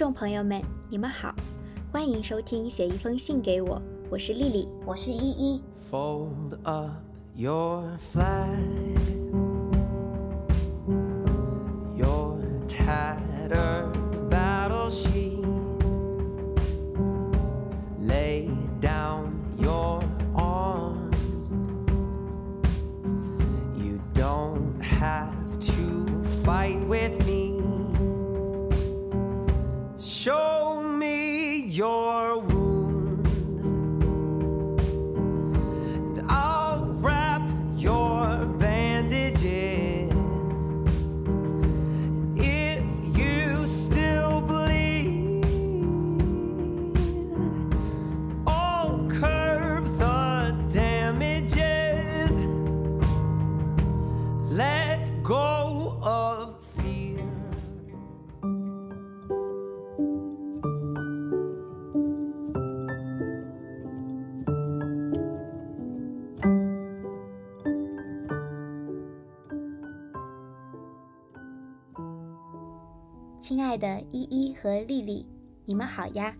众朋友们，你们好，欢迎收听《写一封信给我》，我是丽丽，我是依依。Fold up your flag, 亲爱的依依和丽丽，你们好呀！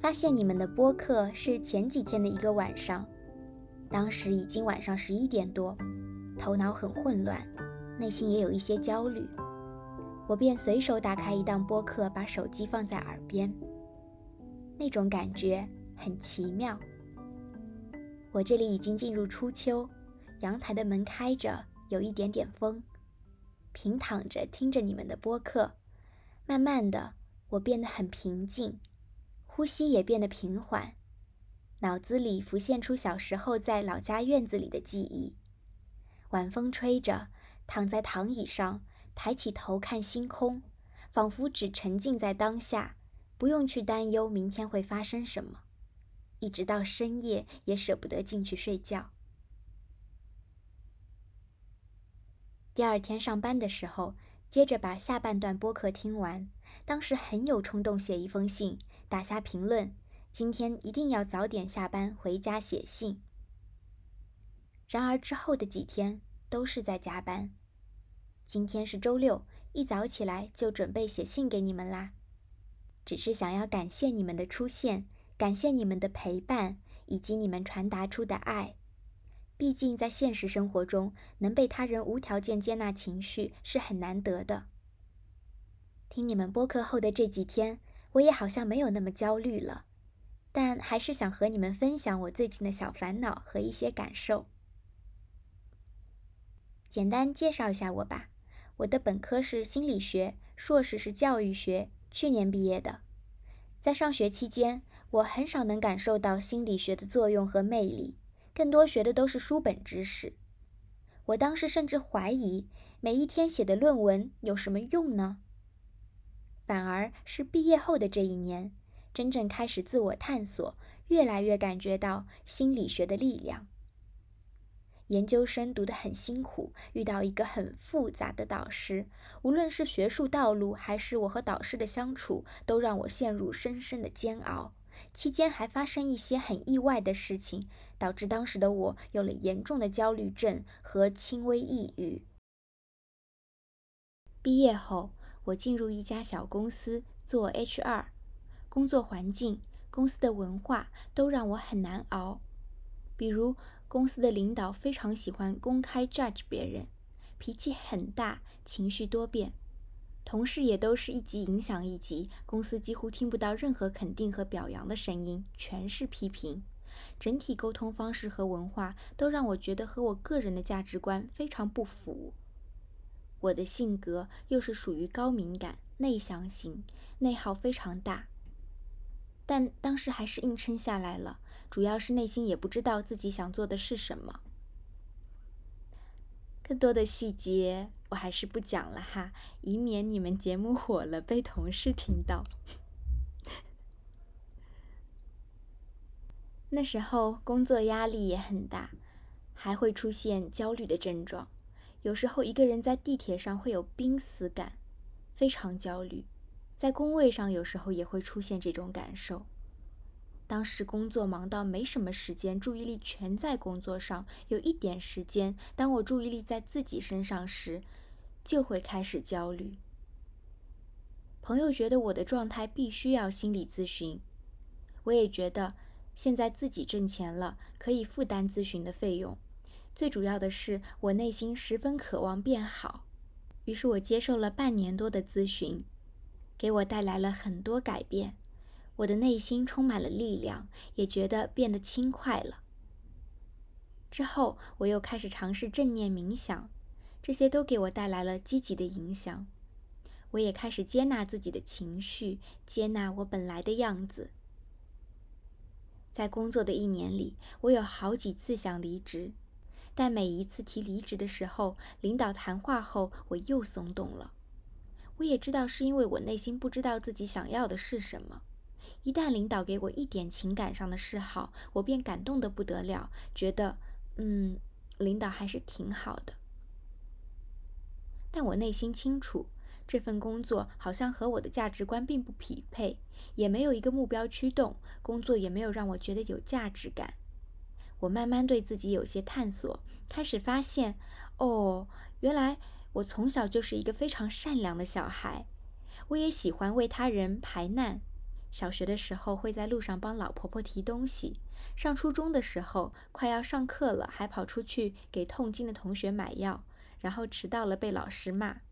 发现你们的播客是前几天的一个晚上，当时已经晚上十一点多，头脑很混乱，内心也有一些焦虑，我便随手打开一档播客，把手机放在耳边，那种感觉很奇妙。我这里已经进入初秋，阳台的门开着，有一点点风，平躺着听着你们的播客。慢慢的，我变得很平静，呼吸也变得平缓，脑子里浮现出小时候在老家院子里的记忆。晚风吹着，躺在躺椅上，抬起头看星空，仿佛只沉浸在当下，不用去担忧明天会发生什么，一直到深夜也舍不得进去睡觉。第二天上班的时候。接着把下半段播客听完，当时很有冲动写一封信，打下评论，今天一定要早点下班回家写信。然而之后的几天都是在加班。今天是周六，一早起来就准备写信给你们啦，只是想要感谢你们的出现，感谢你们的陪伴，以及你们传达出的爱。毕竟，在现实生活中，能被他人无条件接纳情绪是很难得的。听你们播客后的这几天，我也好像没有那么焦虑了，但还是想和你们分享我最近的小烦恼和一些感受。简单介绍一下我吧，我的本科是心理学，硕士是教育学，去年毕业的。在上学期间，我很少能感受到心理学的作用和魅力。更多学的都是书本知识，我当时甚至怀疑每一天写的论文有什么用呢？反而是毕业后的这一年，真正开始自我探索，越来越感觉到心理学的力量。研究生读得很辛苦，遇到一个很复杂的导师，无论是学术道路还是我和导师的相处，都让我陷入深深的煎熬。期间还发生一些很意外的事情，导致当时的我有了严重的焦虑症和轻微抑郁。毕业后，我进入一家小公司做 HR，工作环境、公司的文化都让我很难熬。比如，公司的领导非常喜欢公开 judge 别人，脾气很大，情绪多变。同事也都是一级影响一级，公司几乎听不到任何肯定和表扬的声音，全是批评。整体沟通方式和文化都让我觉得和我个人的价值观非常不符。我的性格又是属于高敏感、内向型，内耗非常大。但当时还是硬撑下来了，主要是内心也不知道自己想做的是什么。更多的细节我还是不讲了哈，以免你们节目火了被同事听到。那时候工作压力也很大，还会出现焦虑的症状，有时候一个人在地铁上会有濒死感，非常焦虑。在工位上有时候也会出现这种感受。当时工作忙到没什么时间，注意力全在工作上，有一点时间，当我注意力在自己身上时，就会开始焦虑。朋友觉得我的状态必须要心理咨询，我也觉得现在自己挣钱了，可以负担咨询的费用。最主要的是，我内心十分渴望变好，于是我接受了半年多的咨询，给我带来了很多改变。我的内心充满了力量，也觉得变得轻快了。之后，我又开始尝试正念冥想，这些都给我带来了积极的影响。我也开始接纳自己的情绪，接纳我本来的样子。在工作的一年里，我有好几次想离职，但每一次提离职的时候，领导谈话后，我又松动了。我也知道是因为我内心不知道自己想要的是什么。一旦领导给我一点情感上的示好，我便感动得不得了，觉得，嗯，领导还是挺好的。但我内心清楚，这份工作好像和我的价值观并不匹配，也没有一个目标驱动，工作也没有让我觉得有价值感。我慢慢对自己有些探索，开始发现，哦，原来我从小就是一个非常善良的小孩，我也喜欢为他人排难。小学的时候会在路上帮老婆婆提东西，上初中的时候快要上课了，还跑出去给痛经的同学买药，然后迟到了被老师骂。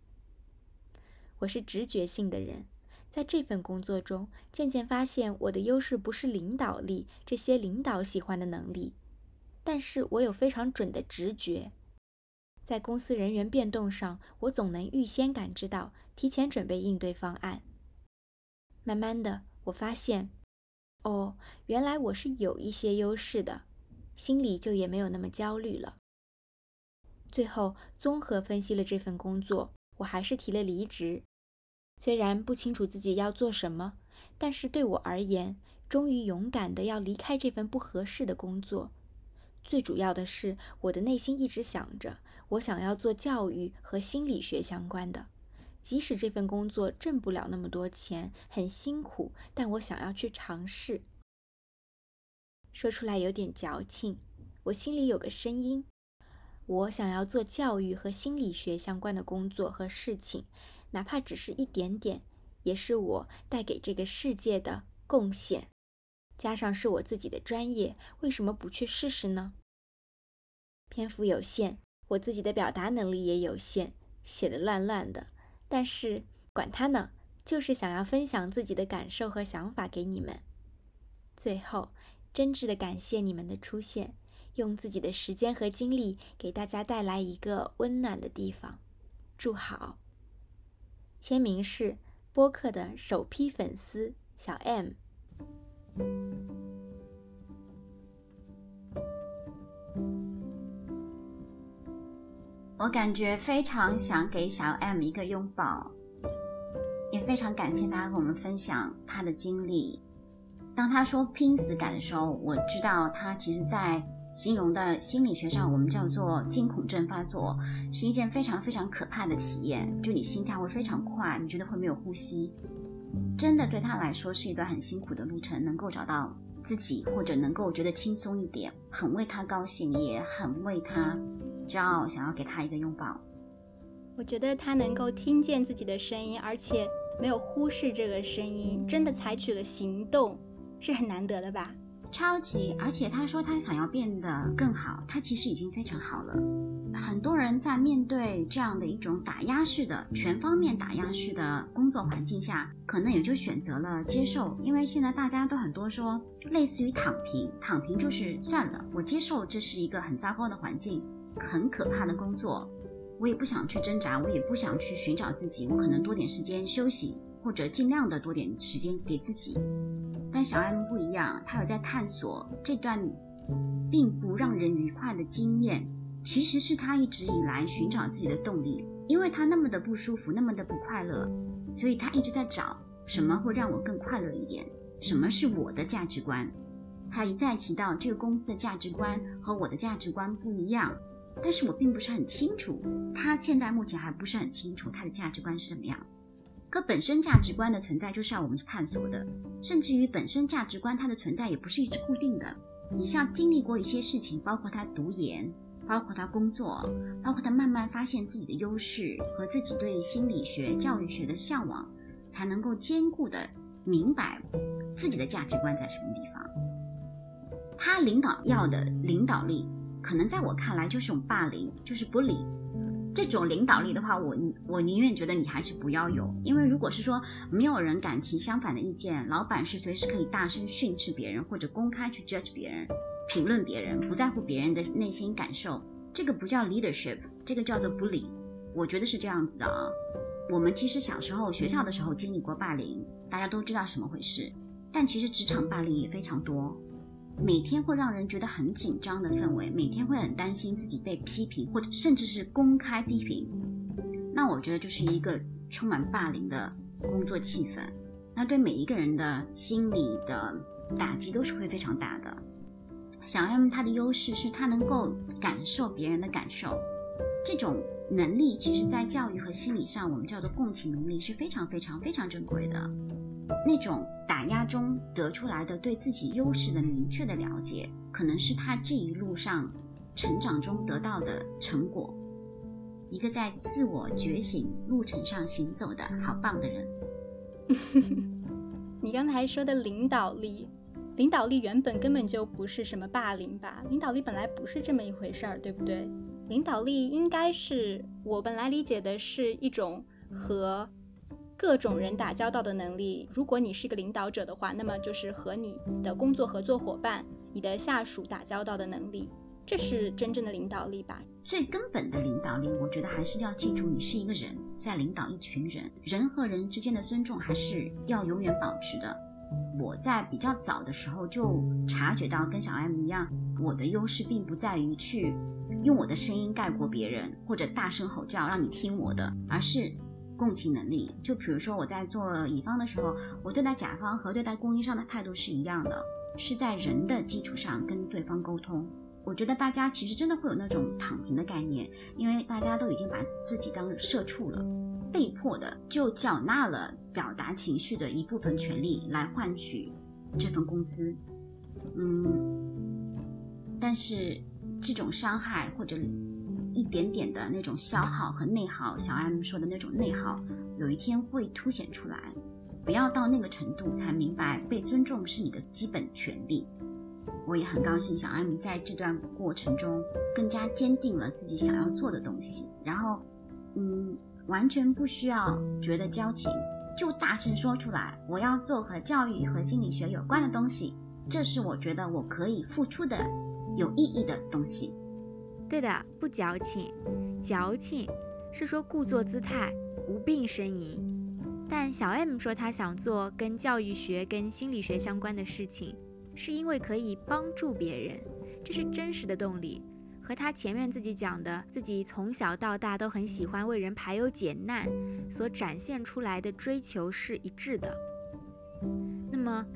我是直觉性的人，在这份工作中渐渐发现我的优势不是领导力这些领导喜欢的能力，但是我有非常准的直觉，在公司人员变动上，我总能预先感知到，提前准备应对方案。慢慢的。我发现，哦，原来我是有一些优势的，心里就也没有那么焦虑了。最后综合分析了这份工作，我还是提了离职。虽然不清楚自己要做什么，但是对我而言，终于勇敢的要离开这份不合适的工作。最主要的是，我的内心一直想着，我想要做教育和心理学相关的。即使这份工作挣不了那么多钱，很辛苦，但我想要去尝试。说出来有点矫情，我心里有个声音，我想要做教育和心理学相关的工作和事情，哪怕只是一点点，也是我带给这个世界的贡献。加上是我自己的专业，为什么不去试试呢？篇幅有限，我自己的表达能力也有限，写的乱乱的。但是管他呢，就是想要分享自己的感受和想法给你们。最后，真挚的感谢你们的出现，用自己的时间和精力给大家带来一个温暖的地方。祝好。签名是播客的首批粉丝小 M。我感觉非常想给小 M 一个拥抱，也非常感谢他和我们分享他的经历。当他说拼死感的时候，我知道他其实在形容的心理学上，我们叫做惊恐症发作，是一件非常非常可怕的体验。就你心跳会非常快，你觉得会没有呼吸，真的对他来说是一段很辛苦的路程。能够找到自己，或者能够觉得轻松一点，很为他高兴，也很为他。骄傲，想要给他一个拥抱。我觉得他能够听见自己的声音，而且没有忽视这个声音，真的采取了行动，是很难得的吧？超级！而且他说他想要变得更好，他其实已经非常好了。很多人在面对这样的一种打压式的、全方面打压式的工作环境下，可能也就选择了接受，因为现在大家都很多说，类似于躺平，躺平就是算了，我接受这是一个很糟糕的环境。很可怕的工作，我也不想去挣扎，我也不想去寻找自己，我可能多点时间休息，或者尽量的多点时间给自己。但小 M 不一样，他有在探索这段并不让人愉快的经验，其实是他一直以来寻找自己的动力，因为他那么的不舒服，那么的不快乐，所以他一直在找什么会让我更快乐一点，什么是我的价值观。他一再提到这个公司的价值观和我的价值观不一样。但是我并不是很清楚，他现在目前还不是很清楚他的价值观是什么样。可本身价值观的存在就是要我们去探索的，甚至于本身价值观它的存在也不是一直固定的。你像经历过一些事情，包括他读研，包括他工作，包括他慢慢发现自己的优势和自己对心理学、教育学的向往，才能够兼顾的明白自己的价值观在什么地方。他领导要的领导力，可能在我看来就是种霸凌，就是 bully。这种领导力的话，我我宁愿觉得你还是不要有，因为如果是说没有人敢提相反的意见，老板是随时可以大声训斥别人，或者公开去 judge 别人、评论别人，不在乎别人的内心感受，这个不叫 leadership，这个叫做 bully。我觉得是这样子的啊。我们其实小时候学校的时候经历过霸凌，大家都知道什么回事，但其实职场霸凌也非常多。每天会让人觉得很紧张的氛围，每天会很担心自己被批评，或者甚至是公开批评。那我觉得就是一个充满霸凌的工作气氛。那对每一个人的心理的打击都是会非常大的。小 M 他的优势是他能够感受别人的感受，这种能力其实在教育和心理上，我们叫做共情能力是非常非常非常珍贵的。那种打压中得出来的对自己优势的明确的了解，可能是他这一路上成长中得到的成果。一个在自我觉醒路程上行走的好棒的人。你刚才说的领导力，领导力原本根本就不是什么霸凌吧？领导力本来不是这么一回事儿，对不对？领导力应该是我本来理解的是一种和。各种人打交道的能力，如果你是个领导者的话，那么就是和你的工作合作伙伴、你的下属打交道的能力，这是真正的领导力吧？最根本的领导力，我觉得还是要记住，你是一个人在领导一群人，人和人之间的尊重还是要永远保持的。我在比较早的时候就察觉到，跟小 M 一样，我的优势并不在于去用我的声音盖过别人，或者大声吼叫让你听我的，而是。共情能力，就比如说我在做乙方的时候，我对待甲方和对待供应商的态度是一样的，是在人的基础上跟对方沟通。我觉得大家其实真的会有那种躺平的概念，因为大家都已经把自己当社畜了，被迫的就缴纳了表达情绪的一部分权利来换取这份工资。嗯，但是这种伤害或者。一点点的那种消耗和内耗，小 M 说的那种内耗，有一天会凸显出来。不要到那个程度才明白被尊重是你的基本权利。我也很高兴，小 M 在这段过程中更加坚定了自己想要做的东西。然后，嗯，完全不需要觉得矫情，就大声说出来，我要做和教育和心理学有关的东西。这是我觉得我可以付出的有意义的东西。对的，不矫情，矫情是说故作姿态、无病呻吟。但小 M 说他想做跟教育学、跟心理学相关的事情，是因为可以帮助别人，这是真实的动力，和他前面自己讲的自己从小到大都很喜欢为人排忧解难所展现出来的追求是一致的。那么。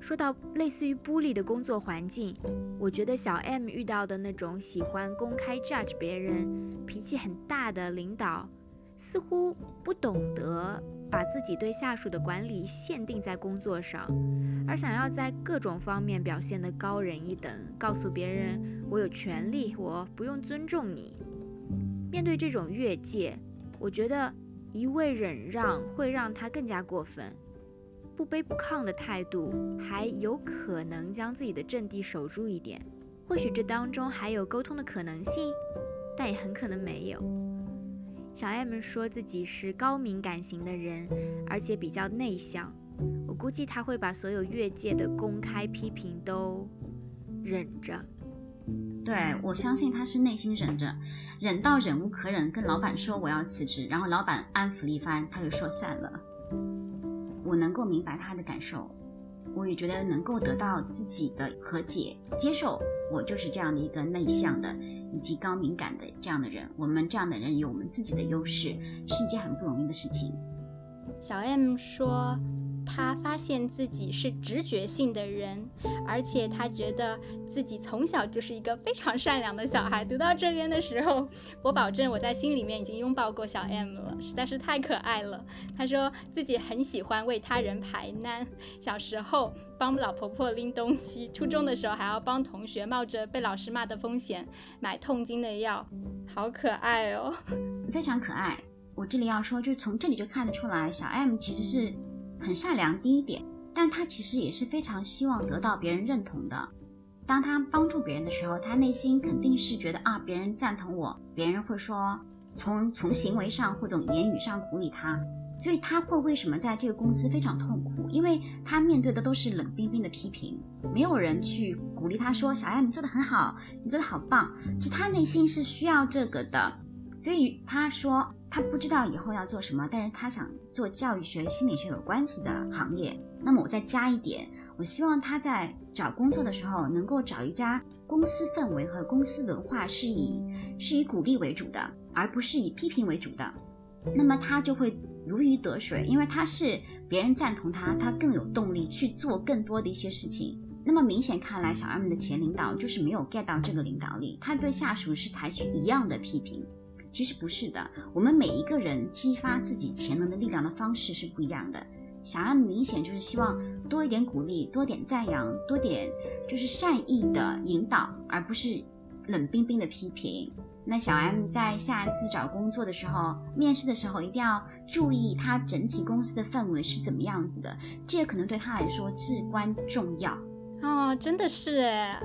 说到类似于玻璃的工作环境，我觉得小 M 遇到的那种喜欢公开 judge 别人、脾气很大的领导，似乎不懂得把自己对下属的管理限定在工作上，而想要在各种方面表现得高人一等，告诉别人我有权利，我不用尊重你。面对这种越界，我觉得一味忍让会让他更加过分。不卑不亢的态度，还有可能将自己的阵地守住一点。或许这当中还有沟通的可能性，但也很可能没有。小 M 说自己是高敏感型的人，而且比较内向。我估计他会把所有越界的公开批评都忍着。对我相信他是内心忍着，忍到忍无可忍，跟老板说我要辞职，然后老板安抚了一番，他就说算了。我能够明白他的感受，我也觉得能够得到自己的和解、接受。我就是这样的一个内向的以及高敏感的这样的人。我们这样的人有我们自己的优势，是一件很不容易的事情。小 M 说。他发现自己是直觉性的人，而且他觉得自己从小就是一个非常善良的小孩。读到这边的时候，我保证我在心里面已经拥抱过小 M 了，实在是太可爱了。他说自己很喜欢为他人排难，小时候帮老婆婆拎东西，初中的时候还要帮同学冒着被老师骂的风险买痛经的药，好可爱哦，非常可爱。我这里要说，就从这里就看得出来，小 M 其实是很善良第一点，但他其实也是非常希望得到别人认同的。当他帮助别人的时候，他内心肯定是觉得啊，别人赞同我，别人会说从从行为上或者言语上鼓励他，所以他会为什么在这个公司非常痛苦？因为他面对的都是冷冰冰的批评，没有人去鼓励他说小 M 你做的很好，你做的好棒。其实他内心是需要这个的，所以他说。他不知道以后要做什么，但是他想做教育学、心理学有关系的行业。那么我再加一点，我希望他在找工作的时候能够找一家公司氛围和公司文化是以是以鼓励为主的，而不是以批评为主的。那么他就会如鱼得水，因为他是别人赞同他，他更有动力去做更多的一些事情。那么明显看来，小 M 的前领导就是没有 get 到这个领导力，他对下属是采取一样的批评。其实不是的，我们每一个人激发自己潜能的力量的方式是不一样的。小 M 明显就是希望多一点鼓励，多点赞扬，多点就是善意的引导，而不是冷冰冰的批评。那小 M 在下一次找工作的时候，面试的时候一定要注意他整体公司的氛围是怎么样子的，这也可能对他来说至关重要。哦，真的是哎。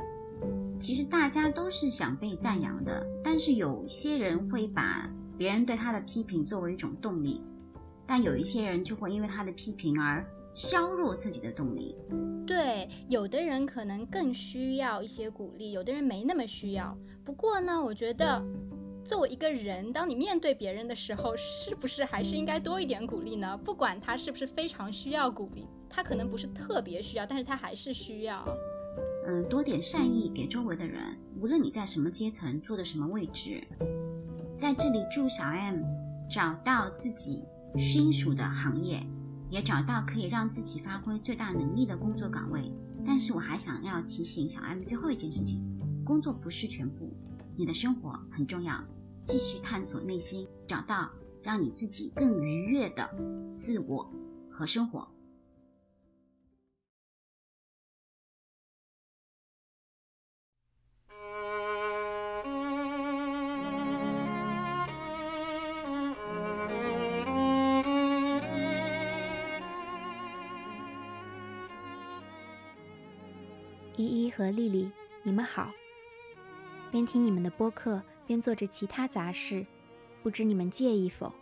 其实大家都是想被赞扬的，但是有些人会把别人对他的批评作为一种动力，但有一些人就会因为他的批评而削弱自己的动力。对，有的人可能更需要一些鼓励，有的人没那么需要。不过呢，我觉得作为一个人，当你面对别人的时候，是不是还是应该多一点鼓励呢？不管他是不是非常需要鼓励，他可能不是特别需要，但是他还是需要。嗯，多点善意给周围的人，无论你在什么阶层，做的什么位置，在这里祝小 M 找到自己心属的行业，也找到可以让自己发挥最大能力的工作岗位。但是我还想要提醒小 M 最后一件事情：工作不是全部，你的生活很重要。继续探索内心，找到让你自己更愉悦的自我和生活。依依和丽丽，你们好。边听你们的播客边做着其他杂事，不知你们介意否？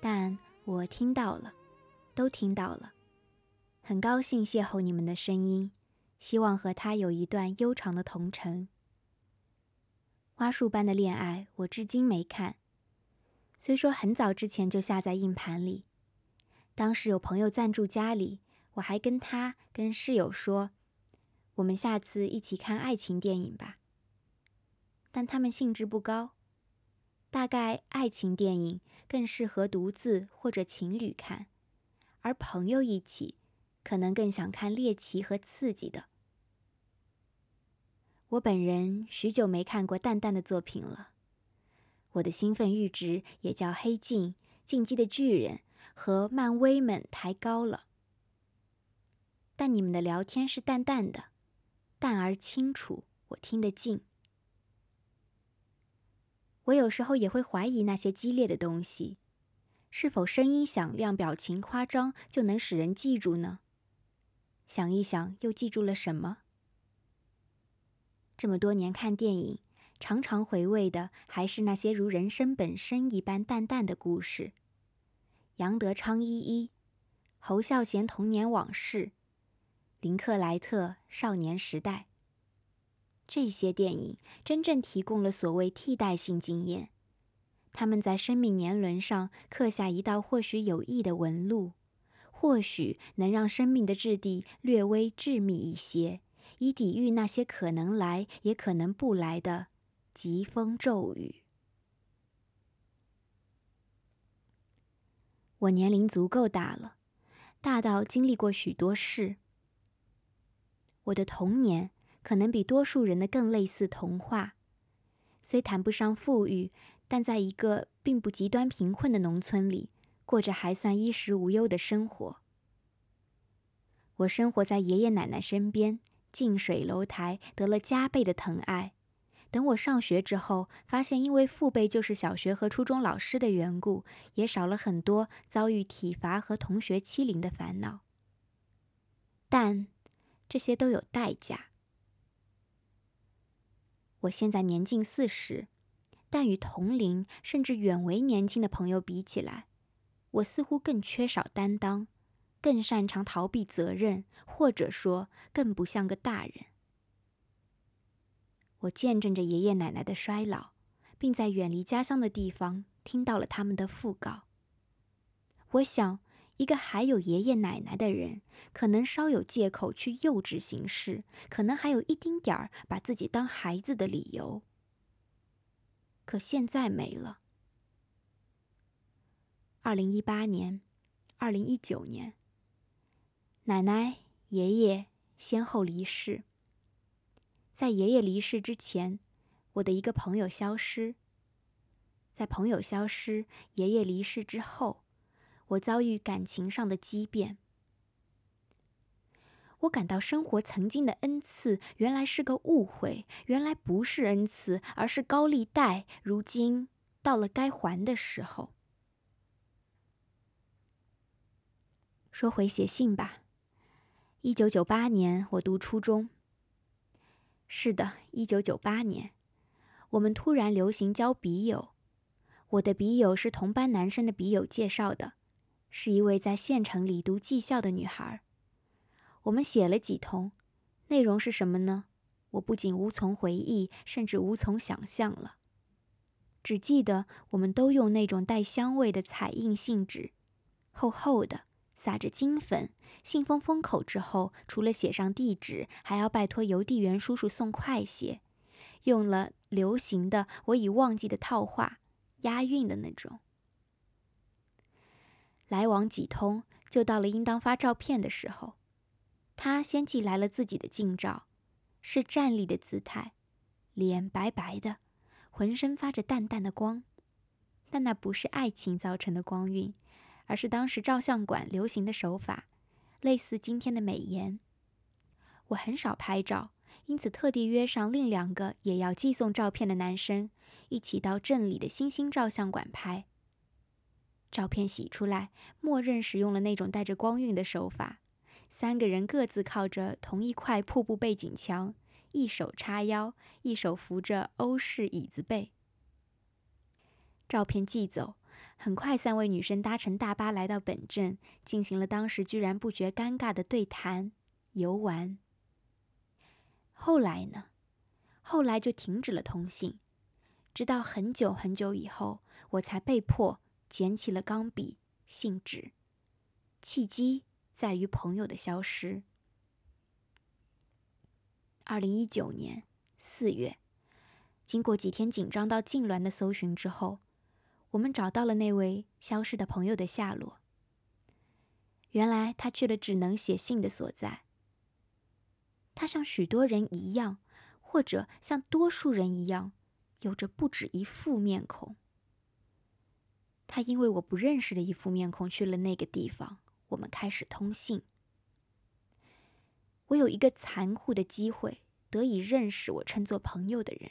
但我听到了，都听到了，很高兴邂逅你们的声音，希望和他有一段悠长的同城。花束般的恋爱，我至今没看，虽说很早之前就下在硬盘里，当时有朋友暂住家里，我还跟他跟室友说。我们下次一起看爱情电影吧。但他们兴致不高，大概爱情电影更适合独自或者情侣看，而朋友一起，可能更想看猎奇和刺激的。我本人许久没看过淡淡的作品了，我的兴奋阈值也叫《黑镜》《进击的巨人》和漫威们抬高了。但你们的聊天是淡淡的。淡而清楚，我听得进。我有时候也会怀疑那些激烈的东西，是否声音响亮、表情夸张就能使人记住呢？想一想，又记住了什么？这么多年看电影，常常回味的还是那些如人生本身一般淡淡的故事：杨德昌一一，侯孝贤童年往事。林克莱特少年时代。这些电影真正提供了所谓替代性经验，他们在生命年轮上刻下一道或许有益的纹路，或许能让生命的质地略微致密一些，以抵御那些可能来也可能不来的疾风骤雨。我年龄足够大了，大到经历过许多事。我的童年可能比多数人的更类似童话，虽谈不上富裕，但在一个并不极端贫困的农村里，过着还算衣食无忧的生活。我生活在爷爷奶奶身边，近水楼台，得了加倍的疼爱，等我上学之后，发现因为父辈就是小学和初中老师的缘故，也少了很多遭遇体罚和同学欺凌的烦恼。但这些都有代价。我现在年近四十，但与同龄甚至远为年轻的朋友比起来，我似乎更缺少担当，更擅长逃避责任，或者说更不像个大人。我见证着爷爷奶奶的衰老，并在远离家乡的地方听到了他们的讣告。我想，一个还有爷爷奶奶的人，可能稍有借口去幼稚行事，可能还有一丁点儿把自己当孩子的理由。可现在没了。二零一八年，二零一九年，奶奶、爷爷先后离世。在爷爷离世之前，我的一个朋友消失。在朋友消失、爷爷离世之后，我遭遇感情上的畸变。我感到生活曾经的恩赐原来是个误会，原来不是恩赐，而是高利贷。如今到了该还的时候。说回写信吧。一九九八年，我读初中。是的，一九九八年，我们突然流行交笔友。我的笔友是同班男生的笔友介绍的，是一位在县城里读技校的女孩。我们写了几通，内容是什么呢？我不仅无从回忆，甚至无从想象了。只记得我们都用那种带香味的彩印信纸，厚厚的。撒着金粉，信封封口之后，除了写上地址，还要拜托邮递员叔叔送快些。用了流行的我已忘记的套话，押韵的那种。来往几通，就到了应当发照片的时候。他先寄来了自己的近照，是站立的姿态，脸白白的，浑身发着淡淡的光，但那不是爱情造成的光晕。而是当时照相馆流行的手法，类似今天的美颜。我很少拍照，因此特地约上另两个也要寄送照片的男生，一起到镇里的新兴照相馆拍。照片洗出来，默认使用了那种带着光晕的手法。三个人各自靠着同一块瀑布背景墙，一手叉腰，一手扶着欧式椅子背。照片寄走。很快，三位女生搭乘大巴来到本镇，进行了当时居然不觉尴尬的对谈、游玩。后来呢？后来就停止了通信，直到很久很久以后，我才被迫捡起了钢笔、信纸。契机在于朋友的消失。二零一九年四月，经过几天紧张到痉挛的搜寻之后。我们找到了那位消失的朋友的下落。原来他去了只能写信的所在。他像许多人一样，或者像多数人一样，有着不止一副面孔。他因为我不认识的一副面孔去了那个地方，我们开始通信。我有一个残酷的机会，得以认识我称作朋友的人。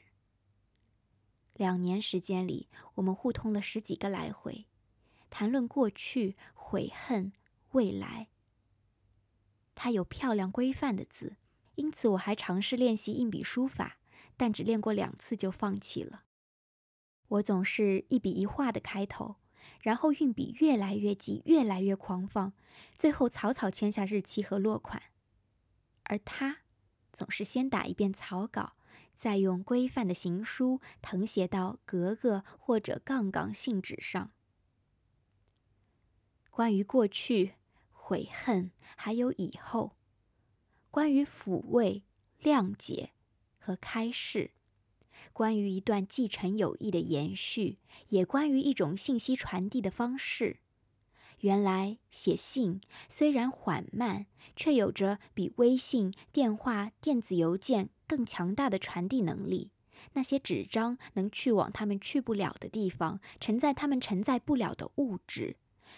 两年时间里，我们互通了十几个来回，谈论过去、悔恨、未来。他有漂亮规范的字，因此我还尝试练习硬笔书法，但只练过两次就放弃了。我总是一笔一画的开头，然后运笔越来越急，越来越狂放，最后草草签下日期和落款。而他，总是先打一遍草稿。再用规范的行书誊写到格格或者杠杠信纸上。关于过去、悔恨，还有以后；关于抚慰、谅解和开示；关于一段继承友谊的延续，也关于一种信息传递的方式。原来写信虽然缓慢，却有着比微信、电话、电子邮件更强大的传递能力。那些纸张能去往他们去不了的地方，承载他们承载不了的物质。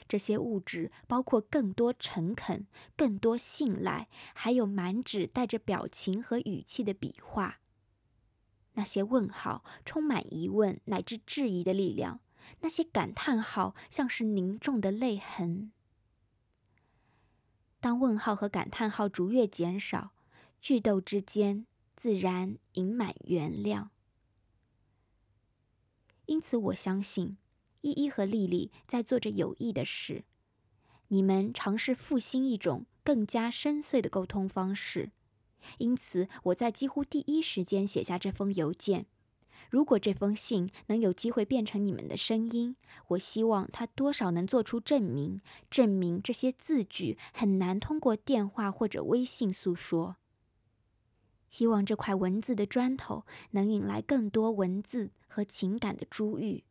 这些物质包括更多诚恳、更多信赖，还有满纸带着表情和语气的笔画。那些问号充满疑问乃至质疑的力量，那些感叹号像是凝重的泪痕。当问号和感叹号逐月减少，句斗之间自然盈满原谅。因此，我相信依依和丽丽在做着有益的事。你们尝试复兴一种更加深邃的沟通方式。因此，我在几乎第一时间写下这封邮件。如果这封信能有机会变成你们的声音，我希望它多少能做出证明，证明这些字句很难通过电话或者微信诉说。希望这块文字的砖头能引来更多文字和情感的珠玉。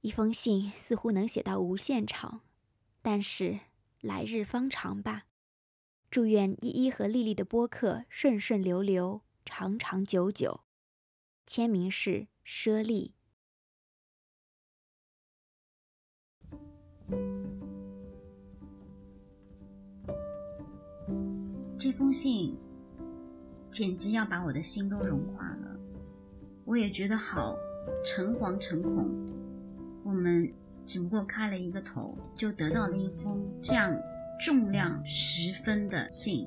一封信似乎能写到无限长，但是来日方长吧。祝愿依依和丽丽的播客顺顺流流，长长久久。签名是舍利。这封信简直要把我的心都融化了，我也觉得好诚惶诚恐。我们只不过开了一个头，就得到了一封这样。重量十分的信，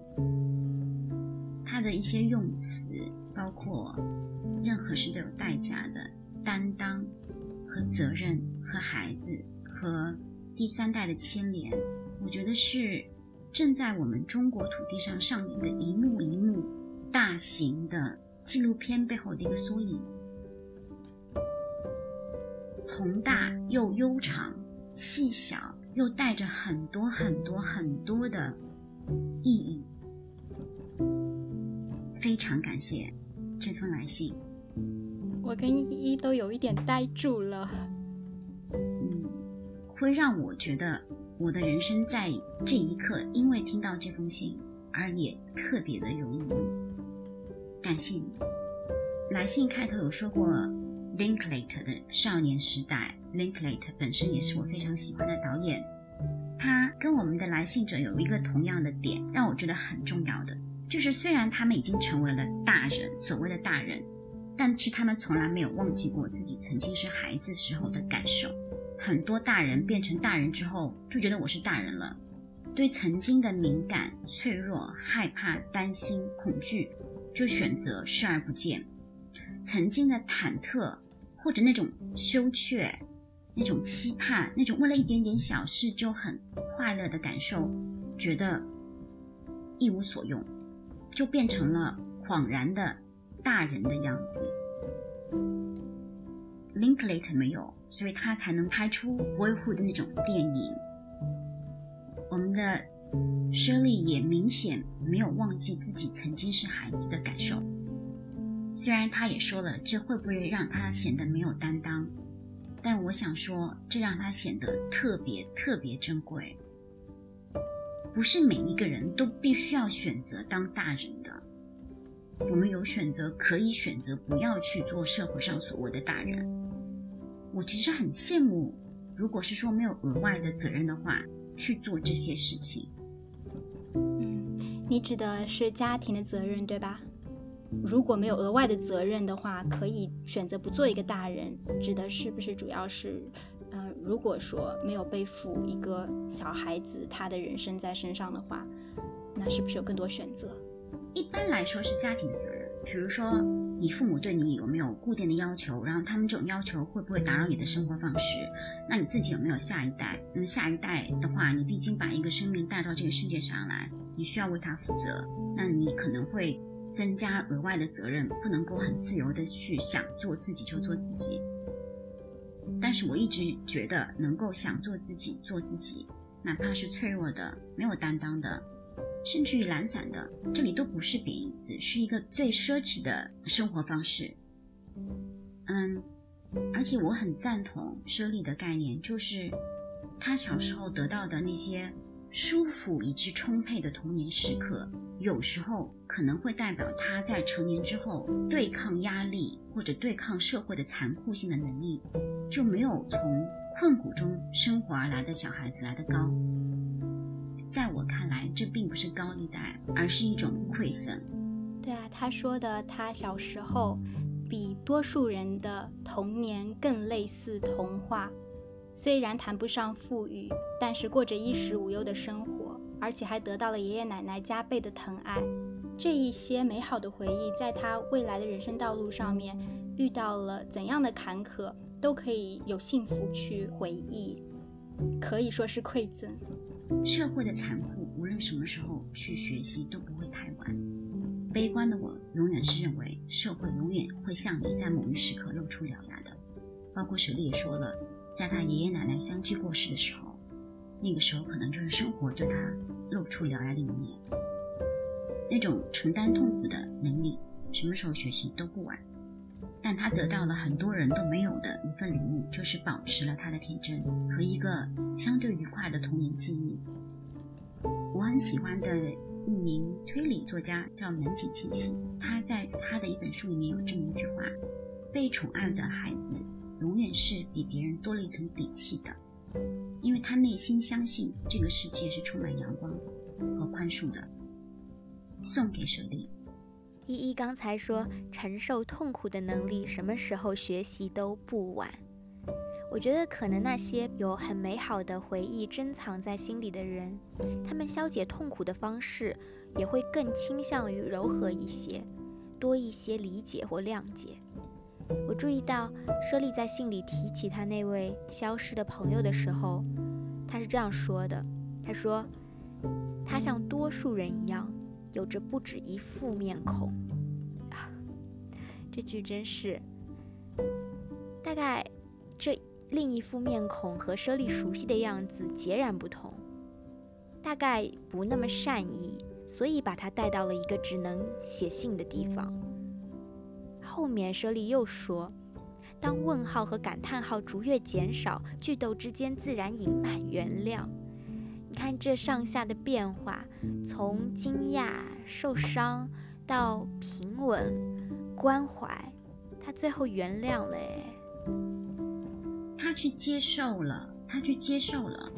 他的一些用词，包括任何事都有代价的担当和责任和孩子和第三代的牵连，我觉得是正在我们中国土地上上演的一幕一幕大型的纪录片背后的一个缩影，宏大又悠长，细小。又带着很多很多很多的意义，非常感谢这封来信。我跟依依都有一点呆住了。嗯，会让我觉得我的人生在这一刻，因为听到这封信而也特别的有意义。感谢你。来信开头有说过 Linklater 的少年时代。Linklater 本身也是我非常喜欢的导演，他跟我们的来信者有一个同样的点，让我觉得很重要的，就是虽然他们已经成为了大人，所谓的大人，但是他们从来没有忘记过自己曾经是孩子时候的感受。很多大人变成大人之后，就觉得我是大人了，对曾经的敏感、脆弱、害怕、担心、恐惧，就选择视而不见；曾经的忐忑或者那种羞怯。那种期盼，那种为了一点点小事就很快乐的感受，觉得一无所用，就变成了恍然的大人的样子。Linklater 没有，所以他才能拍出 WHO 的那种电影。我们的 Shirley 也明显没有忘记自己曾经是孩子的感受，虽然他也说了，这会不会让他显得没有担当？但我想说，这让他显得特别特别珍贵。不是每一个人都必须要选择当大人的，我们有选择，可以选择不要去做社会上所谓的大人。我其实很羡慕，如果是说没有额外的责任的话，去做这些事情。嗯，你指的是家庭的责任，对吧？如果没有额外的责任的话，可以选择不做一个大人。指的是不是主要是，呃，如果说没有背负一个小孩子他的人生在身上的话，那是不是有更多选择？一般来说是家庭的责任。比如说，你父母对你有没有固定的要求，然后他们这种要求会不会打扰你的生活方式？那你自己有没有下一代？那么下一代的话，你毕竟把一个生命带到这个世界上来，你需要为他负责。那你可能会。增加额外的责任，不能够很自由的去想做自己就做自己。但是我一直觉得，能够想做自己做自己，哪怕是脆弱的、没有担当的，甚至于懒散的，这里都不是贬义词，是一个最奢侈的生活方式。嗯，而且我很赞同舍利的概念，就是他小时候得到的那些。舒服以及充沛的童年时刻，有时候可能会代表他在成年之后对抗压力或者对抗社会的残酷性的能力，就没有从困苦中生活而来的小孩子来得高。在我看来，这并不是高利贷，而是一种馈赠。对啊，他说的，他小时候比多数人的童年更类似童话。虽然谈不上富裕，但是过着衣食无忧的生活，而且还得到了爷爷奶奶加倍的疼爱。这一些美好的回忆，在他未来的人生道路上面遇到了怎样的坎坷，都可以有幸福去回忆，可以说是馈赠。社会的残酷，无论什么时候去学习都不会太晚。悲观的我，永远是认为社会永远会向你在某一时刻露出獠牙的。包括舍利也说了，在他爷爷奶奶相继过世的时候，那个时候可能就是生活对他露出獠牙的一面。那种承担痛苦的能力，什么时候学习都不晚。但他得到了很多人都没有的一份礼物，就是保持了他的天真和一个相对愉快的童年记忆。我很喜欢的一名推理作家叫门井庆喜，他在他的一本书里面有这么一句话：被宠爱的孩子永远是比别人多了一层底气的，因为他内心相信这个世界是充满阳光和宽恕的。送给舍利。依依刚才说，承受痛苦的能力，什么时候学习都不晚。我觉得可能那些有很美好的回忆珍藏在心里的人，他们消解痛苦的方式也会更倾向于柔和一些，多一些理解或谅解。我注意到舍利在信里提起他那位消失的朋友的时候，他是这样说的：“他说，他像多数人一样。”有着不止一副面孔啊！这句真是，大概这另一副面孔和舍利熟悉的样子截然不同，大概不那么善意，所以把他带到了一个只能写信的地方。后面舍利又说，当问号和感叹号逐月减少，句逗之间自然隐满原谅。你看这上下的变化，从惊讶、受伤到平稳、关怀，他最后原谅了。哎，他去接受了，他去接受了。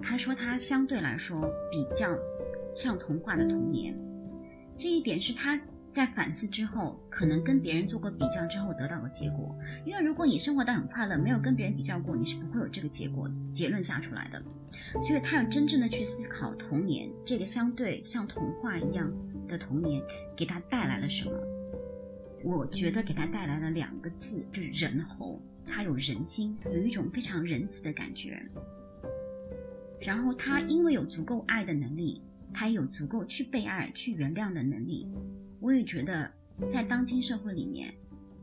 他说他相对来说比较像童话的童年，这一点是他。在反思之后，可能跟别人做过比较之后得到的结果。因为如果你生活的很快乐，没有跟别人比较过，你是不会有这个结果结论下出来的。所以他要真正的去思考童年这个相对像童话一样的童年给他带来了什么。我觉得给他带来了两个字，就是仁厚。他有人心，有一种非常仁慈的感觉。然后他因为有足够爱的能力，他也有足够去被爱、去原谅的能力。我也觉得，在当今社会里面，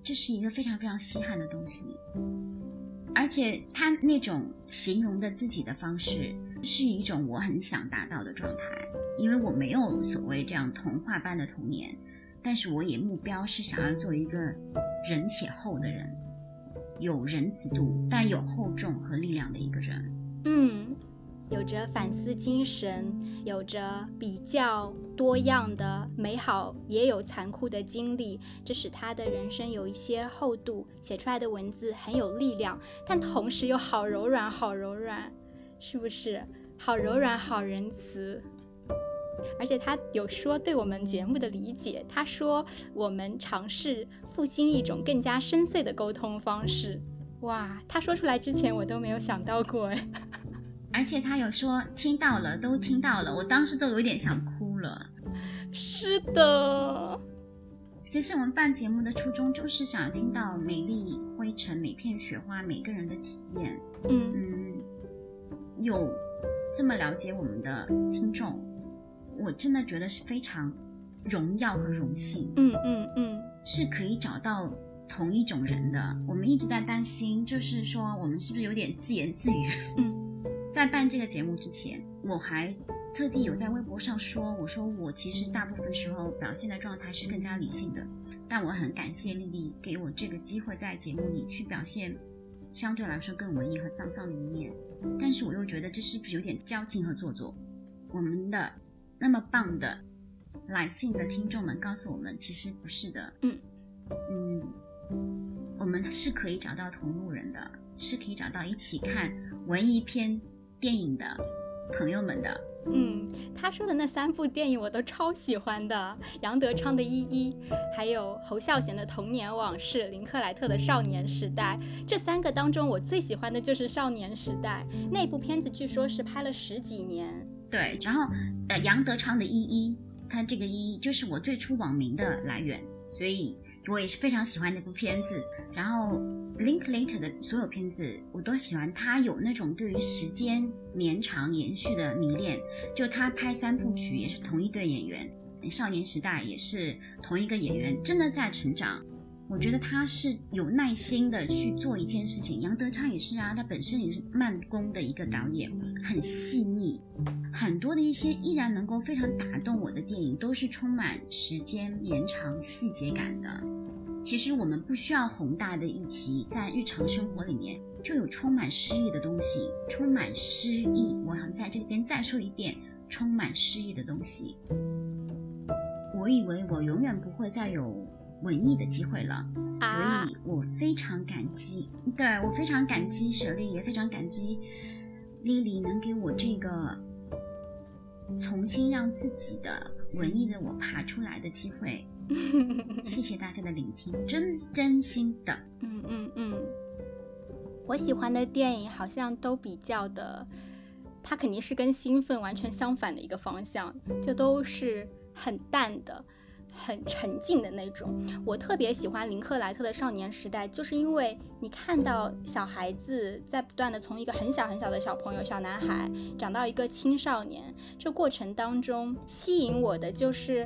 这是一个非常非常稀罕的东西。而且他那种形容的自己的方式，是一种我很想达到的状态。因为我没有所谓这样童话般的童年，但是我也目标是想要做一个仁且厚的人，有仁慈度但有厚重和力量的一个人。嗯。有着反思精神，有着比较多样的美好，也有残酷的经历，这使他的人生有一些厚度，写出来的文字很有力量，但同时又好柔软，好柔软，是不是？好柔软，好仁慈。而且他有说对我们节目的理解，他说我们尝试复兴一种更加深邃的沟通方式。哇，他说出来之前我都没有想到过，哎。而且他有说听到了，都听到了，我当时都有点想哭了。是的，其实我们办节目的初衷就是想要听到美丽灰尘、每片雪花、每个人的体验。嗯嗯，有这么了解我们的听众，我真的觉得是非常荣耀和荣幸。嗯嗯嗯，是可以找到同一种人的。我们一直在担心，就是说我们是不是有点自言自语？嗯。在办这个节目之前，我还特地有在微博上说，我说我其实大部分时候表现的状态是更加理性的，但我很感谢丽丽给我这个机会，在节目里去表现相对来说更文艺和丧丧的一面。但是我又觉得这是不是有点矫情和做作？我们的那么棒的来信的听众们告诉我们，其实不是的。嗯嗯，我们是可以找到同路人的，是可以找到一起看文艺片。电影的朋友们的。嗯，他说的那三部电影我都超喜欢的，杨德昌的《一一》，还有侯孝贤的《童年往事》，林克莱特的《少年时代》。这三个当中，我最喜欢的就是《少年时代》那部片子，据说是拍了十几年。对，然后呃，杨德昌的《一一》，他这个“一”就是我最初网名的来源，所以。我也是非常喜欢那部片子，然后 Linklater 的所有片子我都喜欢，他有那种对于时间绵长延续的迷恋。就他拍三部曲也是同一对演员，少年时代也是同一个演员，真的在成长。我觉得他是有耐心的去做一件事情。杨德昌也是啊，他本身也是慢工的一个导演，很细腻，很多的一些依然能够非常打动我的电影，都是充满时间延长细节感的。其实我们不需要宏大的议题，在日常生活里面就有充满诗意的东西，充满诗意。我想在这边再说一遍，充满诗意的东西。我以为我永远不会再有文艺的机会了，所以我非常感激，对我非常感激雪莉，也非常感激莉莉能给我这个重新让自己的文艺的我爬出来的机会。谢谢大家的聆听，真真心的。嗯嗯嗯，我喜欢的电影好像都比较的，它肯定是跟兴奋完全相反的一个方向，就都是很淡的、很沉静的那种。我特别喜欢林克莱特的《少年时代》，就是因为你看到小孩子在不断的从一个很小很小的小朋友、小男孩长到一个青少年，这过程当中吸引我的就是。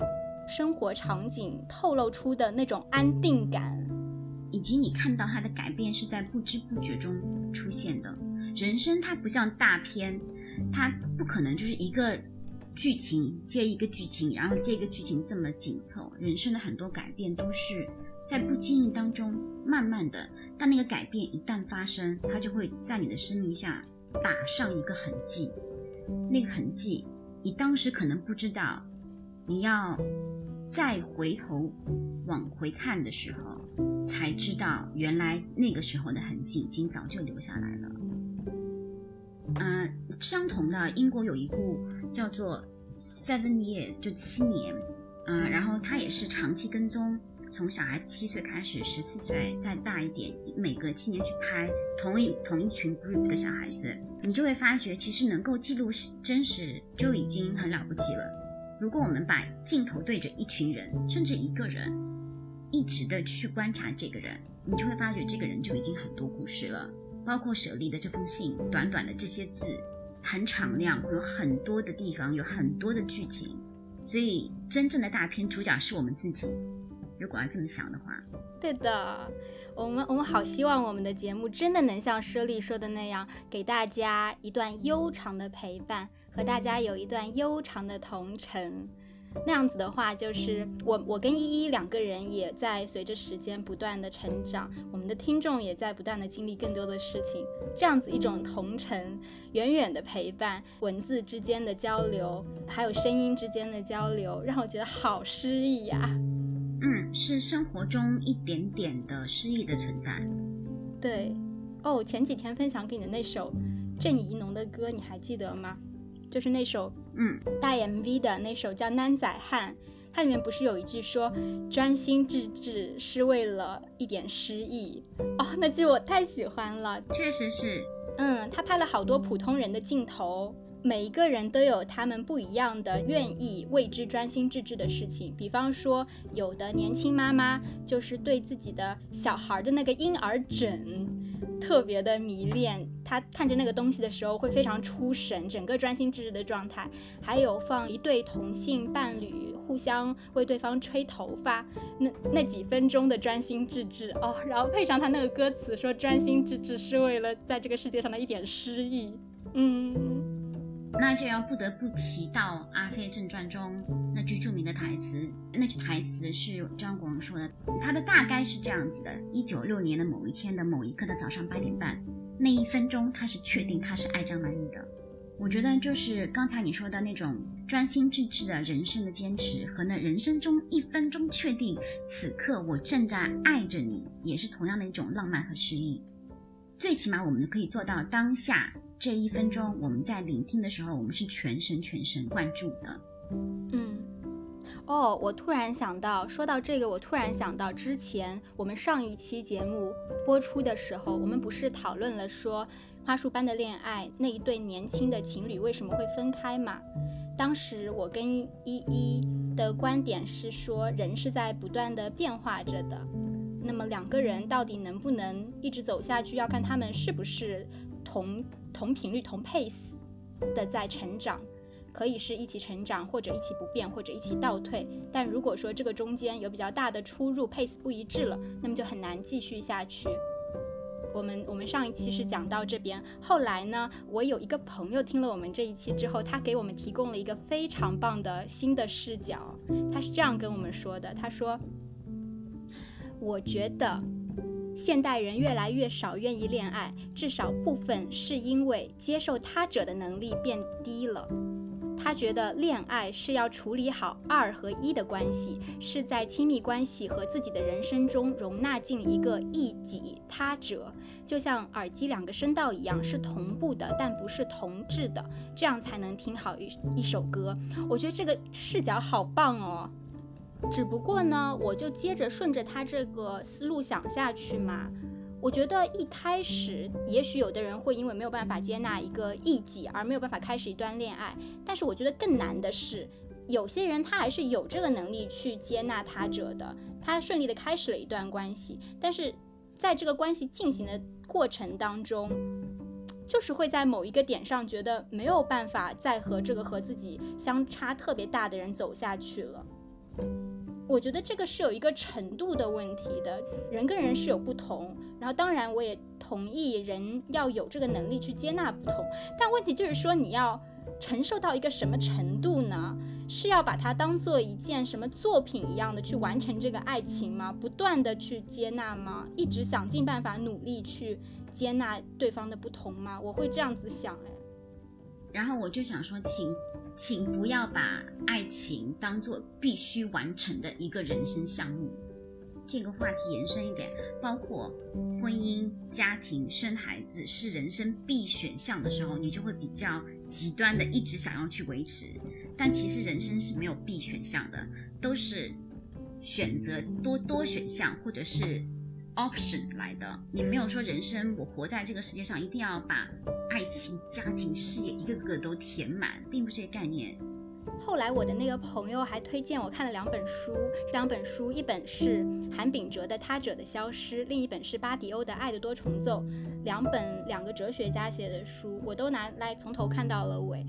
生活场景透露出的那种安定感，以及你看到他的改变是在不知不觉中出现的。人生它不像大片，它不可能就是一个剧情接一个剧情，然后这个剧情这么紧凑。人生的很多改变都是在不经意当中慢慢的，但那个改变一旦发生，它就会在你的生命下打上一个痕迹。那个痕迹，你当时可能不知道。你要再回头往回看的时候，才知道原来那个时候的痕迹已经早就留下来了。嗯，相同的，英国有一部叫做《Seven Years》，就七年。嗯，然后它也是长期跟踪，从小孩子七岁开始，十四岁再大一点，每隔七年去拍同一同一群 group 的小孩子，你就会发觉，其实能够记录真实就已经很了不起了。如果我们把镜头对着一群人，甚至一个人，一直的去观察这个人，你就会发觉这个人就已经很多故事了。包括舍利的这封信，短短的这些字，很敞亮，有很多的地方，有很多的剧情。所以，真正的大片主角是我们自己。如果要这么想的话，对的，我们我们好希望我们的节目真的能像舍利说的那样，给大家一段悠长的陪伴。和大家有一段悠长的同城，那样子的话，就是我我跟依依两个人也在随着时间不断的成长，我们的听众也在不断的经历更多的事情，这样子一种同城，远远的陪伴，文字之间的交流，还有声音之间的交流，让我觉得好诗意呀。嗯，是生活中一点点的诗意的存在。对，哦，前几天分享给你的那首郑怡农的歌，你还记得吗？就是那首嗯大 MV 的那首叫《男仔汉》，它里面不是有一句说“专心致志是为了一点诗意”哦，那句我太喜欢了。确实是，嗯，他拍了好多普通人的镜头，每一个人都有他们不一样的愿意为之专心致志的事情。比方说，有的年轻妈妈就是对自己的小孩的那个婴儿枕。特别的迷恋，他看着那个东西的时候会非常出神，整个专心致志的状态。还有放一对同性伴侣互相为对方吹头发，那那几分钟的专心致志哦，然后配上他那个歌词说专心致志是为了在这个世界上的一点诗意，嗯。那就要不得不提到《阿飞正传》中那句著名的台词，那句台词是张国荣说的，他的大概是这样子的：一九六年的某一天的某一刻的早上八点半，那一分钟他是确定他是爱张曼玉的。我觉得就是刚才你说的那种专心致志的人生的坚持，和那人生中一分钟确定此刻我正在爱着你，也是同样的一种浪漫和诗意。最起码我们可以做到当下这一分钟，我们在聆听的时候，我们是全神全神贯注的。嗯，哦，我突然想到，说到这个，我突然想到之前我们上一期节目播出的时候，我们不是讨论了说花束般的恋爱那一对年轻的情侣为什么会分开嘛？当时我跟依依的观点是说，人是在不断的变化着的。那么两个人到底能不能一直走下去，要看他们是不是同同频率、同 pace 的在成长。可以是一起成长，或者一起不变，或者一起倒退。但如果说这个中间有比较大的出入，pace 不一致了，那么就很难继续下去。我们我们上一期是讲到这边，后来呢，我有一个朋友听了我们这一期之后，他给我们提供了一个非常棒的新的视角。他是这样跟我们说的：“他说，我觉得现代人越来越少愿意恋爱，至少部分是因为接受他者的能力变低了。”他觉得恋爱是要处理好二和一的关系，是在亲密关系和自己的人生中容纳进一个异己他者，就像耳机两个声道一样，是同步的，但不是同质的，这样才能听好一一首歌。我觉得这个视角好棒哦。只不过呢，我就接着顺着他这个思路想下去嘛。我觉得一开始，也许有的人会因为没有办法接纳一个异己而没有办法开始一段恋爱。但是我觉得更难的是，有些人他还是有这个能力去接纳他者的，他顺利的开始了一段关系。但是在这个关系进行的过程当中，就是会在某一个点上觉得没有办法再和这个和自己相差特别大的人走下去了。我觉得这个是有一个程度的问题的，人跟人是有不同。然后当然我也同意人要有这个能力去接纳不同，但问题就是说你要承受到一个什么程度呢？是要把它当做一件什么作品一样的去完成这个爱情吗？不断的去接纳吗？一直想尽办法努力去接纳对方的不同吗？我会这样子想哎。然后我就想说，请，请不要把爱情当做必须完成的一个人生项目。这个话题延伸一点，包括婚姻、家庭、生孩子是人生必选项的时候，你就会比较极端的一直想要去维持。但其实人生是没有必选项的，都是选择多多选项或者是。Option 来的，你没有说人生我活在这个世界上一定要把爱情、家庭、事业一个个都填满，并不是这个概念。后来我的那个朋友还推荐我看了两本书，这两本书一本是韩炳哲的《他者的消失》，另一本是巴迪欧的《爱的多重奏》，两本两个哲学家写的书，我都拿来从头看到了尾。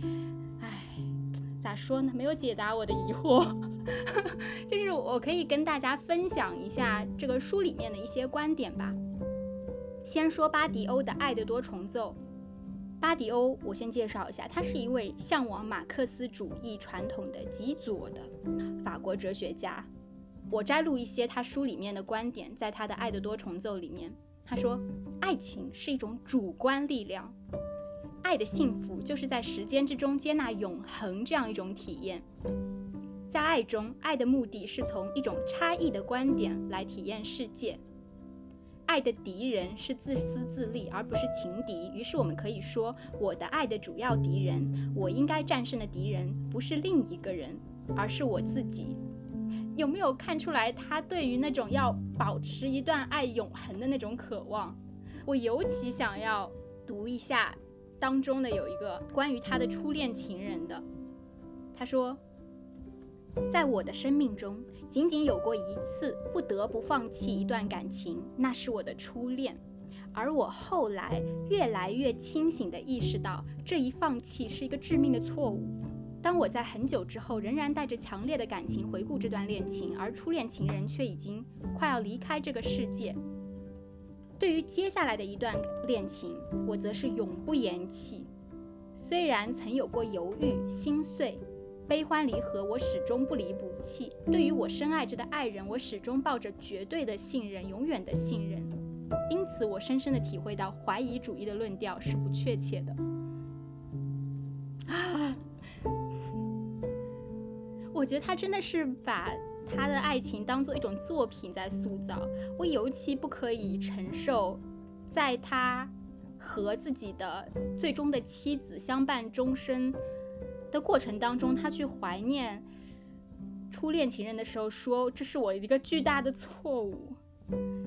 咋说呢？没有解答我的疑惑。就是我可以跟大家分享一下这个书里面的一些观点吧。先说巴迪欧的《爱的多重奏》。巴迪欧，我先介绍一下，他是一位向往马克思主义传统的极左的法国哲学家。我摘录一些他书里面的观点，在他的《爱的多重奏》里面，他说：“爱情是一种主观力量，爱的幸福就是在时间之中接纳永恒这样一种体验。”在爱中，爱的目的是从一种差异的观点来体验世界。爱的敌人是自私自利，而不是情敌。于是我们可以说，我的爱的主要敌人，我应该战胜的敌人，不是另一个人，而是我自己。有没有看出来他对于那种要保持一段爱永恒的那种渴望？我尤其想要读一下当中的有一个关于他的初恋情人的，他说。在我的生命中，仅仅有过一次不得不放弃一段感情，那是我的初恋。而我后来越来越清醒地意识到，这一放弃是一个致命的错误。当我在很久之后，仍然带着强烈的感情回顾这段恋情，而初恋情人却已经快要离开这个世界。对于接下来的一段恋情，我则是永不言弃。虽然曾有过犹豫、心碎。悲欢离合，我始终不离不弃。对于我深爱着的爱人，我始终抱着绝对的信任，永远的信任。因此，我深深的体会到，怀疑主义的论调是不确切的。啊，我觉得他真的是把他的爱情当做一种作品在塑造。我尤其不可以承受，在他和自己的最终的妻子相伴终身的过程当中，他去怀念初恋情人的时候，说这是我一个巨大的错误。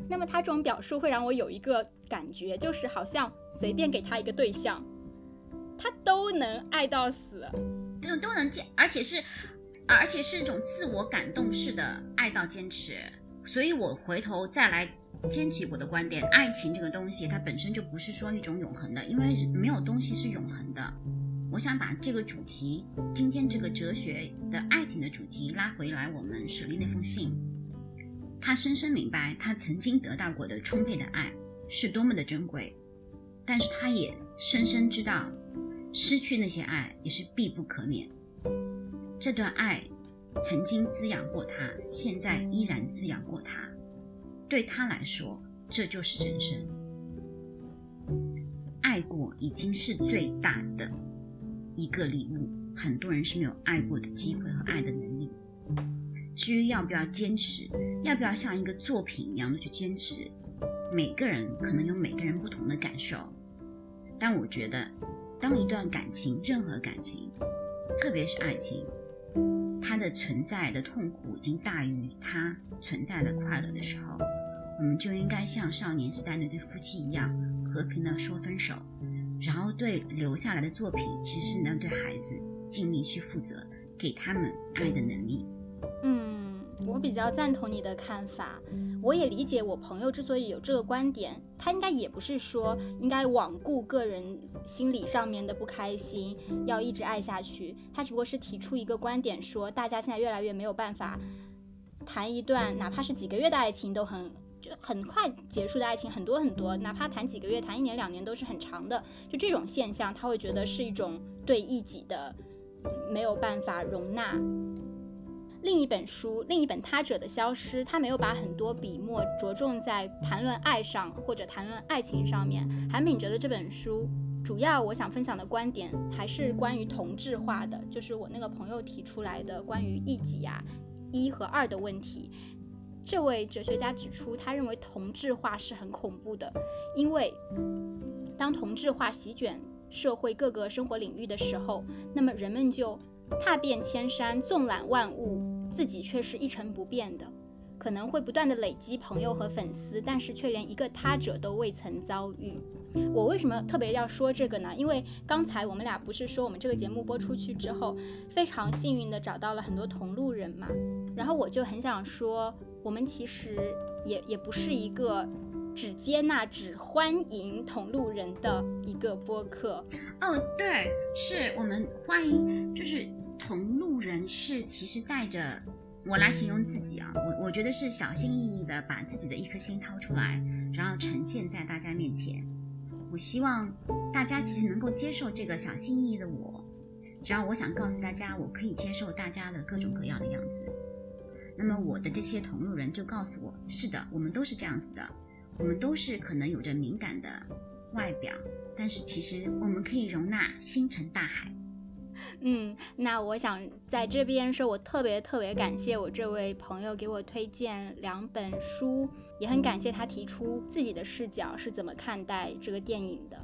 那么他这种表述会让我有一个感觉，就是好像随便给他一个对象，他都能爱到死，都都能见，而且是，而且是一种自我感动式的爱到坚持。所以我回头再来坚持我的观点，爱情这个东西它本身就不是说一种永恒的，因为没有东西是永恒的。我想把这个主题，今天这个哲学的爱情的主题拉回来，我们舍利那封信。他深深明白，他曾经得到过的充沛的爱是多么的珍贵，但是他也深深知道，失去那些爱也是必不可免。这段爱曾经滋养过他，现在依然滋养过他。对他来说，这就是人生。爱过已经是最大的一个礼物，很多人是没有爱过的机会和爱的能力。至于要不要坚持，要不要像一个作品一样的去坚持，每个人可能有每个人不同的感受。但我觉得，当一段感情，任何感情，特别是爱情，他的存在的痛苦已经大于他存在的快乐的时候，我们就应该像少年时代那对夫妻一样，和平的说分手，然后对留下来的作品，其实是能对孩子尽力去负责，给他们爱的能力。嗯，我比较赞同你的看法。我也理解我朋友之所以有这个观点，他应该也不是说应该罔顾个人心理上面的不开心，要一直爱下去。他只不过是提出一个观点，说大家现在越来越没有办法谈一段哪怕是几个月的爱情都很就很快结束的爱情很多很多，哪怕谈几个月、谈一年两年都是很长的。就这种现象，他会觉得是一种对异己的没有办法容纳。另一本书，另一本他者的消失，他没有把很多笔墨着重在谈论爱上或者谈论爱情上面。韩炳哲的这本书，主要我想分享的观点还是关于同质化的，就是我那个朋友提出来的关于一己啊一和二的问题。这位哲学家指出，他认为同质化是很恐怖的，因为当同质化席卷社会各个生活领域的时候，那么人们就。踏遍千山，纵览万物，自己却是一成不变的，可能会不断的累积朋友和粉丝，但是却连一个他者都未曾遭遇。我为什么特别要说这个呢？因为刚才我们俩不是说我们这个节目播出去之后，非常幸运的找到了很多同路人嘛，然后我就很想说，我们其实也也不是一个只接纳、只欢迎同路人的一个播客。哦，对，是我们欢迎，就是。同路人是其实带着我来形容自己啊，我我觉得是小心翼翼的把自己的一颗心掏出来，然后呈现在大家面前。我希望大家其实能够接受这个小心翼翼的我，然后我想告诉大家，我可以接受大家的各种各样的样子。那么我的这些同路人就告诉我，是的，我们都是这样子的，我们都是可能有着敏感的外表，但是其实我们可以容纳星辰大海。嗯，那我想在这边说，我特别特别感谢我这位朋友给我推荐两本书，也很感谢他提出自己的视角是怎么看待这个电影的。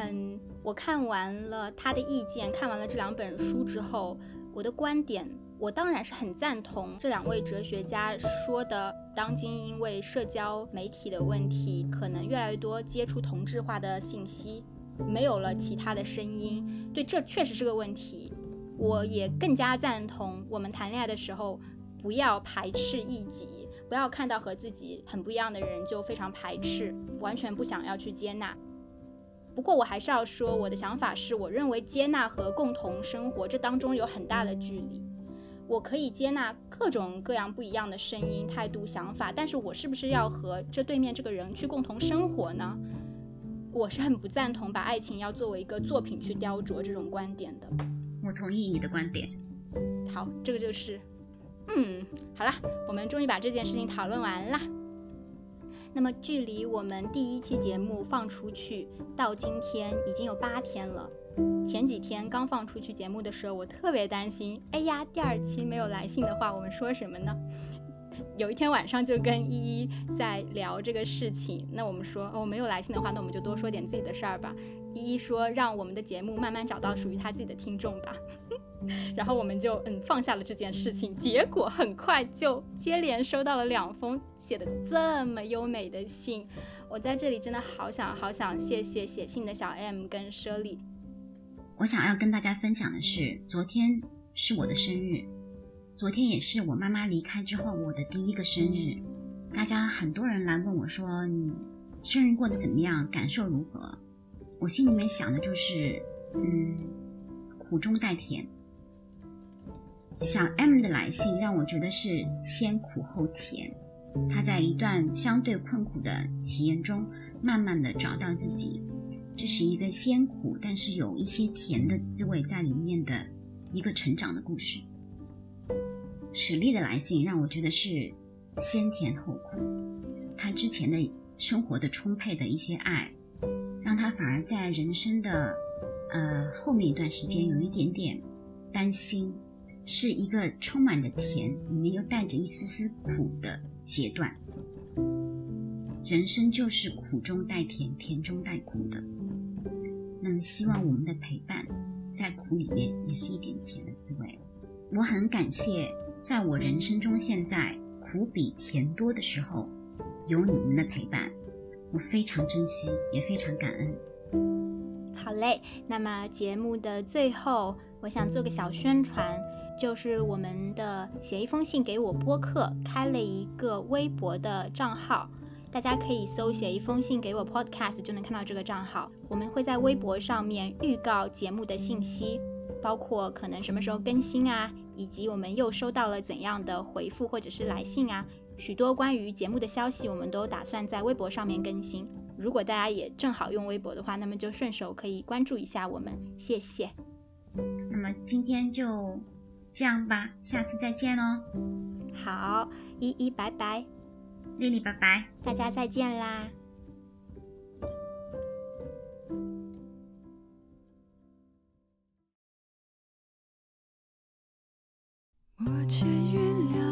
嗯，我看完了他的意见，看完了这两本书之后，我的观点，我当然是很赞同这两位哲学家说的，当今因为社交媒体的问题，可能越来越多接触同质化的信息。没有了其他的声音，对，这确实是个问题。我也更加赞同，我们谈恋爱的时候不要排斥异己，不要看到和自己很不一样的人就非常排斥，完全不想要去接纳。不过我还是要说，我的想法是，我认为接纳和共同生活这当中有很大的距离。我可以接纳各种各样不一样的声音、态度、想法，但是我是不是要和这对面这个人去共同生活呢？我是很不赞同把爱情要作为一个作品去雕琢这种观点的。我同意你的观点。好，这个就是，嗯，好啦，我们终于把这件事情讨论完啦。那么，距离我们第一期节目放出去到今天已经有八天了。前几天刚放出去节目的时候，我特别担心，哎呀，第二期没有来信的话，我们说什么呢？有一天晚上就跟依依在聊这个事情。那我们说哦，没有来信的话，那我们就多说点自己的事儿吧。依依说让我们的节目慢慢找到属于他自己的听众吧。然后我们就嗯放下了这件事情。结果很快就接连收到了两封写的这么优美的信。我在这里真的好想好想谢谢写信的小 M 跟舍利。我想要跟大家分享的是，昨天是我的生日，昨天也是我妈妈离开之后我的第一个生日。大家很多人来问我说：“你生日过得怎么样？感受如何？”我心里面想的就是，嗯，苦中带甜。小 M 的来信让我觉得是先苦后甜。他在一段相对困苦的体验中，慢慢的找到自己，这是一个先苦但是有一些甜的滋味在里面的一个成长的故事。史力的来信让我觉得是先甜后苦，他之前的生活的充沛的一些爱，让他反而在人生的呃后面一段时间有一点点担心，是一个充满着甜，里面又带着一丝丝苦的。阶段，人生就是苦中带甜，甜中带苦的。那么，希望我们的陪伴，在苦里面也是一点甜的滋味。我很感谢，在我人生中现在苦比甜多的时候，有你们的陪伴，我非常珍惜，也非常感恩。好嘞，那么节目的最后，我想做个小宣传。就是我们的写一封信给我播客开了一个微博的账号，大家可以搜写一封信给我 Podcast 就能看到这个账号。我们会在微博上面预告节目的信息，包括可能什么时候更新啊，以及我们又收到了怎样的回复或者是来信啊，许多关于节目的消息我们都打算在微博上面更新。如果大家也正好用微博的话，那么就顺手可以关注一下我们，谢谢。那么今天就。这样吧，下次再见哦。好，依依拜拜，丽丽拜拜，大家再见啦。我却原谅